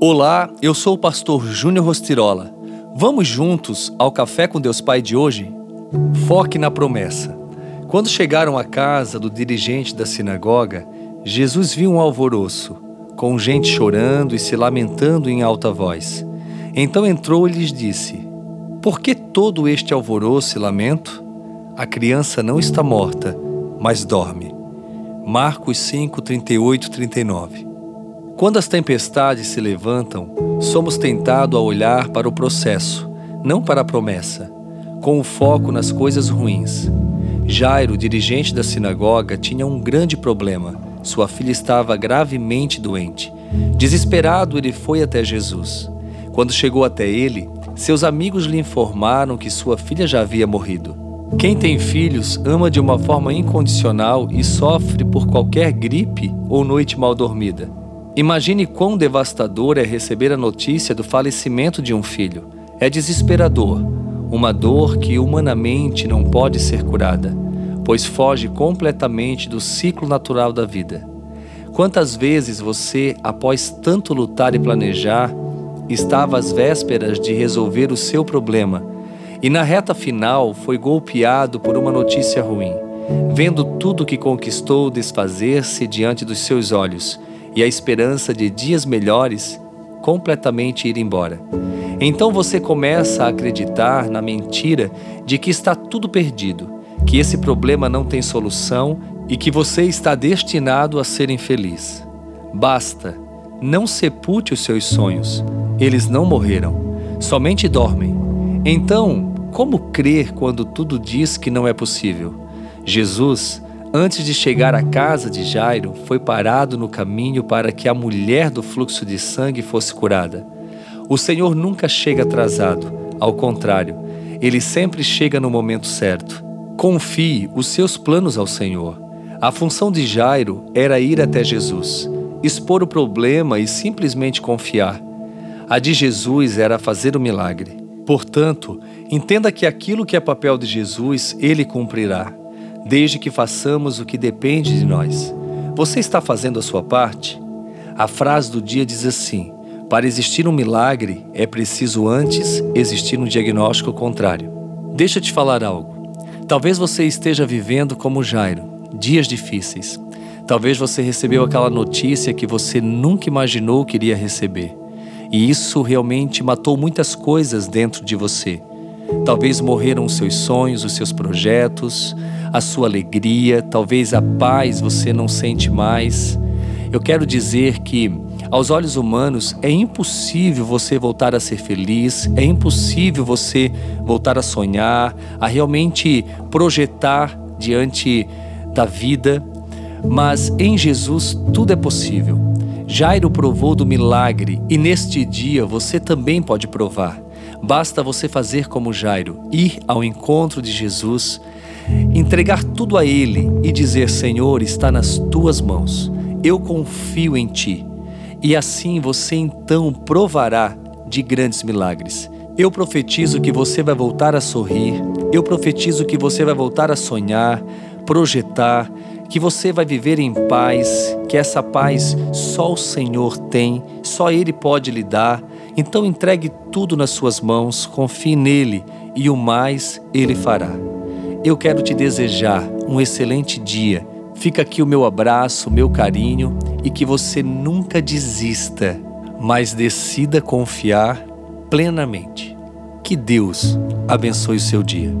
Olá, eu sou o pastor Júnior Rostirola. Vamos juntos ao Café com Deus Pai de hoje? Foque na promessa. Quando chegaram à casa do dirigente da sinagoga, Jesus viu um alvoroço, com gente chorando e se lamentando em alta voz. Então entrou e lhes disse: Por que todo este alvoroço e lamento? A criança não está morta, mas dorme. Marcos 5, 38, 39. Quando as tempestades se levantam, somos tentados a olhar para o processo, não para a promessa, com o foco nas coisas ruins. Jairo, dirigente da sinagoga, tinha um grande problema. Sua filha estava gravemente doente. Desesperado, ele foi até Jesus. Quando chegou até ele, seus amigos lhe informaram que sua filha já havia morrido. Quem tem filhos ama de uma forma incondicional e sofre por qualquer gripe ou noite mal dormida. Imagine quão devastador é receber a notícia do falecimento de um filho. É desesperador, uma dor que humanamente não pode ser curada, pois foge completamente do ciclo natural da vida. Quantas vezes você, após tanto lutar e planejar, estava às vésperas de resolver o seu problema e na reta final foi golpeado por uma notícia ruim, vendo tudo que conquistou desfazer-se diante dos seus olhos e a esperança de dias melhores completamente ir embora. Então você começa a acreditar na mentira de que está tudo perdido, que esse problema não tem solução e que você está destinado a ser infeliz. Basta, não sepulte os seus sonhos, eles não morreram, somente dormem. Então, como crer quando tudo diz que não é possível? Jesus antes de chegar à casa de Jairo, foi parado no caminho para que a mulher do fluxo de sangue fosse curada. O Senhor nunca chega atrasado, ao contrário, ele sempre chega no momento certo. Confie os seus planos ao Senhor. A função de Jairo era ir até Jesus, expor o problema e simplesmente confiar. A de Jesus era fazer o milagre. Portanto, entenda que aquilo que é papel de Jesus, ele cumprirá desde que façamos o que depende de nós. Você está fazendo a sua parte? A frase do dia diz assim: para existir um milagre, é preciso antes existir um diagnóstico contrário. Deixa eu te falar algo. Talvez você esteja vivendo como Jairo, dias difíceis. Talvez você recebeu aquela notícia que você nunca imaginou que iria receber. E isso realmente matou muitas coisas dentro de você. Talvez morreram os seus sonhos, os seus projetos, a sua alegria, talvez a paz você não sente mais. Eu quero dizer que, aos olhos humanos, é impossível você voltar a ser feliz, é impossível você voltar a sonhar, a realmente projetar diante da vida, mas em Jesus tudo é possível. Jairo provou do milagre e neste dia você também pode provar. Basta você fazer como Jairo, ir ao encontro de Jesus, entregar tudo a Ele e dizer: Senhor, está nas tuas mãos, eu confio em Ti. E assim você então provará de grandes milagres. Eu profetizo que você vai voltar a sorrir, eu profetizo que você vai voltar a sonhar, projetar, que você vai viver em paz, que essa paz só o Senhor tem, só Ele pode lhe dar. Então entregue tudo nas suas mãos, confie nele e o mais Ele fará. Eu quero te desejar um excelente dia. Fica aqui o meu abraço, o meu carinho e que você nunca desista, mas decida confiar plenamente. Que Deus abençoe o seu dia.